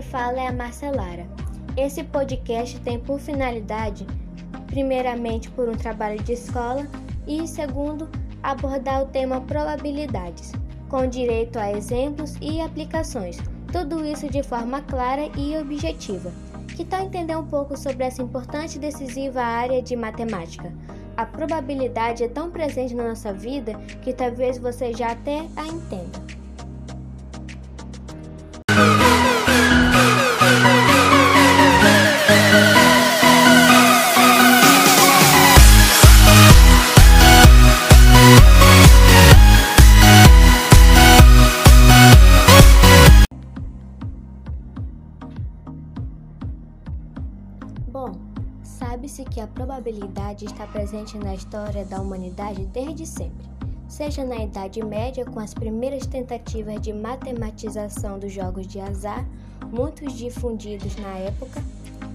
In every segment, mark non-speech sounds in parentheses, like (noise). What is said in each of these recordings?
fala é a Marcelara. Esse podcast tem por finalidade, primeiramente, por um trabalho de escola e, segundo, abordar o tema probabilidades, com direito a exemplos e aplicações, tudo isso de forma clara e objetiva. Que tal entender um pouco sobre essa importante e decisiva área de matemática? A probabilidade é tão presente na nossa vida que talvez você já até a entenda. Está presente na história da humanidade desde sempre, seja na Idade Média com as primeiras tentativas de matematização dos jogos de azar, muitos difundidos na época,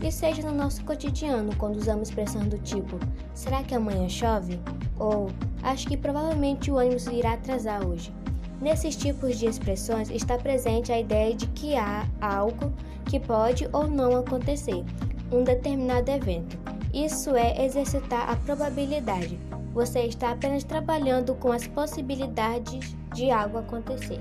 e seja no nosso cotidiano quando usamos expressões do tipo: será que amanhã chove? Ou acho que provavelmente o ônibus irá atrasar hoje. Nesses tipos de expressões está presente a ideia de que há algo que pode ou não acontecer, um determinado evento. Isso é exercitar a probabilidade. Você está apenas trabalhando com as possibilidades de algo acontecer.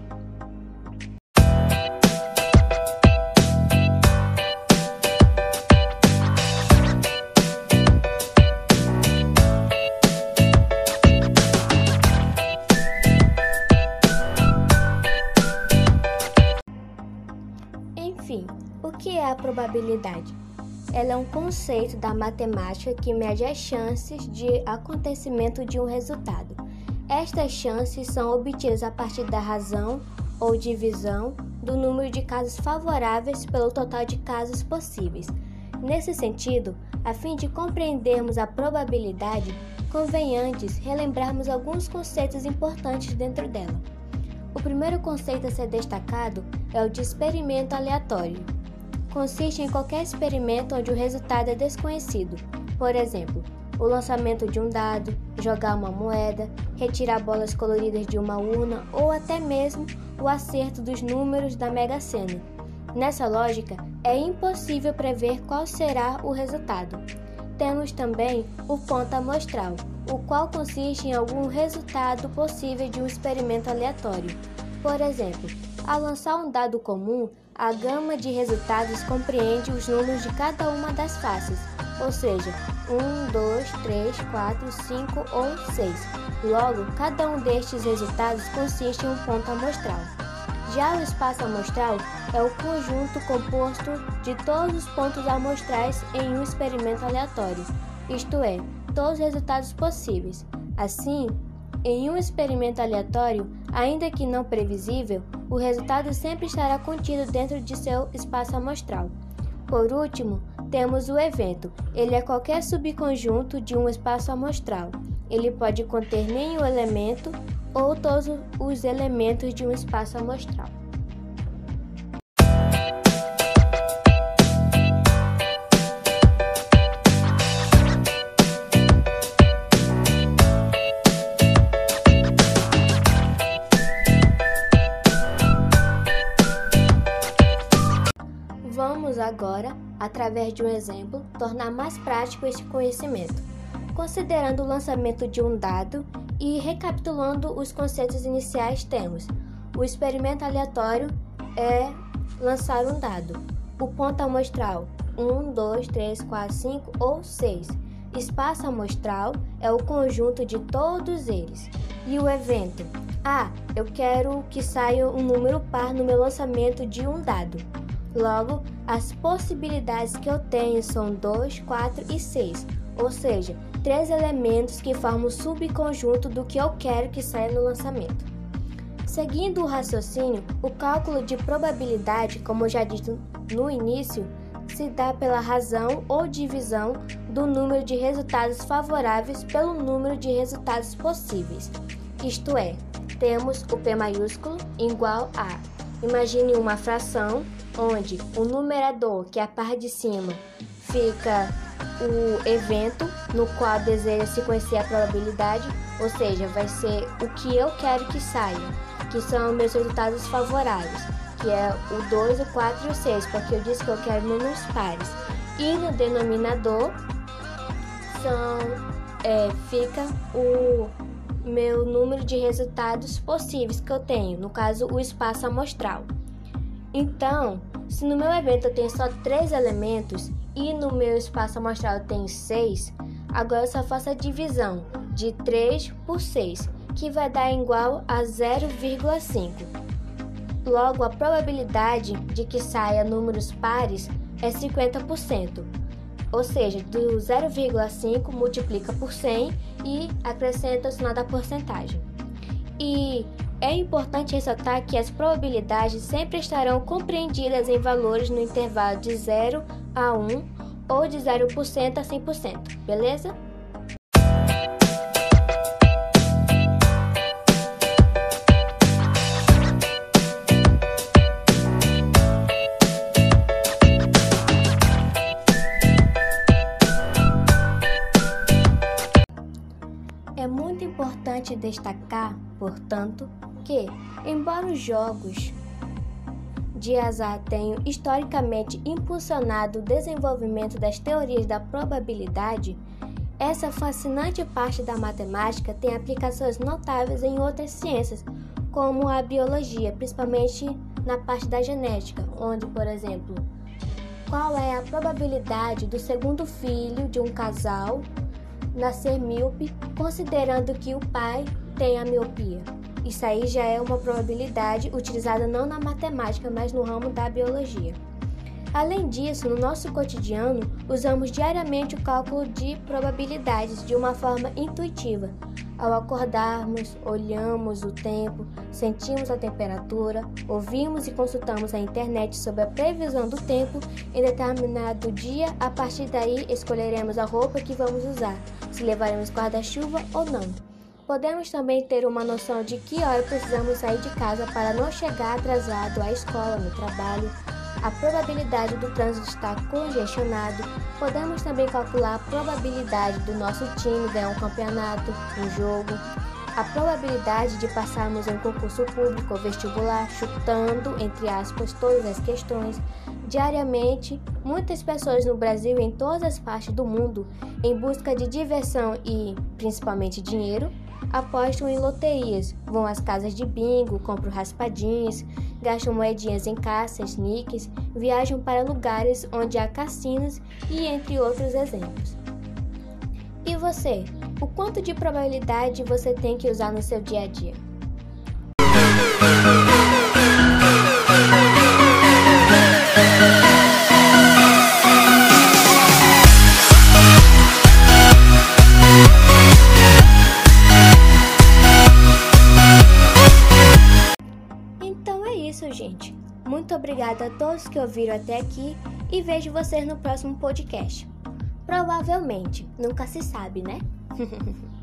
Enfim, o que é a probabilidade? Ela é um conceito da matemática que mede as chances de acontecimento de um resultado. Estas chances são obtidas a partir da razão ou divisão do número de casos favoráveis pelo total de casos possíveis. Nesse sentido, a fim de compreendermos a probabilidade, convém antes relembrarmos alguns conceitos importantes dentro dela. O primeiro conceito a ser destacado é o de experimento aleatório consiste em qualquer experimento onde o resultado é desconhecido. Por exemplo, o lançamento de um dado, jogar uma moeda, retirar bolas coloridas de uma urna ou até mesmo o acerto dos números da Mega Sena. Nessa lógica, é impossível prever qual será o resultado. Temos também o ponto amostral, o qual consiste em algum resultado possível de um experimento aleatório. Por exemplo, ao lançar um dado comum, a gama de resultados compreende os números de cada uma das faces, ou seja, 1, 2, 3, 4, 5 ou 6. Logo, cada um destes resultados consiste em um ponto amostral. Já o espaço amostral é o conjunto composto de todos os pontos amostrais em um experimento aleatório, isto é, todos os resultados possíveis. Assim, em um experimento aleatório, ainda que não previsível, o resultado sempre estará contido dentro de seu espaço amostral. Por último, temos o evento. Ele é qualquer subconjunto de um espaço amostral. Ele pode conter nenhum elemento ou todos os elementos de um espaço amostral. Através de um exemplo, tornar mais prático esse conhecimento, considerando o lançamento de um dado e recapitulando os conceitos iniciais temos. O experimento aleatório é lançar um dado. O ponto amostral 1, 2, 3, 4, 5 ou 6. Espaço amostral é o conjunto de todos eles. E o evento? Ah, eu quero que saia um número par no meu lançamento de um dado. Logo, as possibilidades que eu tenho são 2, 4 e 6, ou seja, três elementos que formam o subconjunto do que eu quero que saia no lançamento. Seguindo o raciocínio, o cálculo de probabilidade, como já disse no início, se dá pela razão ou divisão do número de resultados favoráveis pelo número de resultados possíveis. Isto é, temos o P maiúsculo igual a. Imagine uma fração onde o numerador, que é a parte de cima, fica o evento no qual deseja se conhecer a probabilidade, ou seja, vai ser o que eu quero que saia, que são meus resultados favoráveis. que é o 2, o 4 e o 6, porque eu disse que eu quero números pares. E no denominador são, é, fica o meu número de resultados possíveis que eu tenho, no caso, o espaço amostral. Então, se no meu evento eu tenho só três elementos e no meu espaço amostral eu tenho seis, agora eu só faço a divisão de 3 por 6, que vai dar igual a 0,5. Logo, a probabilidade de que saia números pares é 50%, ou seja, do 0,5 multiplica por 100 e acrescenta o sinal da porcentagem. E é importante ressaltar que as probabilidades sempre estarão compreendidas em valores no intervalo de 0 a 1 ou de 0% a 100%, beleza? Importante destacar, portanto, que, embora os jogos de azar tenham historicamente impulsionado o desenvolvimento das teorias da probabilidade, essa fascinante parte da matemática tem aplicações notáveis em outras ciências, como a biologia, principalmente na parte da genética, onde, por exemplo, qual é a probabilidade do segundo filho de um casal nascer míope, considerando que o pai tem a miopia. Isso aí já é uma probabilidade utilizada não na matemática, mas no ramo da biologia. Além disso, no nosso cotidiano, usamos diariamente o cálculo de probabilidades de uma forma intuitiva. Ao acordarmos, olhamos o tempo, sentimos a temperatura, ouvimos e consultamos a internet sobre a previsão do tempo em determinado dia. A partir daí, escolheremos a roupa que vamos usar, se levaremos guarda-chuva ou não. Podemos também ter uma noção de que hora precisamos sair de casa para não chegar atrasado à escola, no trabalho, a probabilidade do trânsito estar congestionado. Podemos também calcular a probabilidade do nosso time ganhar um campeonato, um jogo, a probabilidade de passarmos em concurso público ou vestibular, chutando, entre aspas, todas as questões. Diariamente, muitas pessoas no Brasil e em todas as partes do mundo, em busca de diversão e, principalmente, dinheiro, apostam em loterias, vão às casas de bingo, compram raspadinhas, gastam moedinhas em caças, nicks, viajam para lugares onde há cassinos e entre outros exemplos. E você? O quanto de probabilidade você tem que usar no seu dia a dia? Obrigada a todos que ouviram até aqui e vejo vocês no próximo podcast. Provavelmente, nunca se sabe, né? (laughs)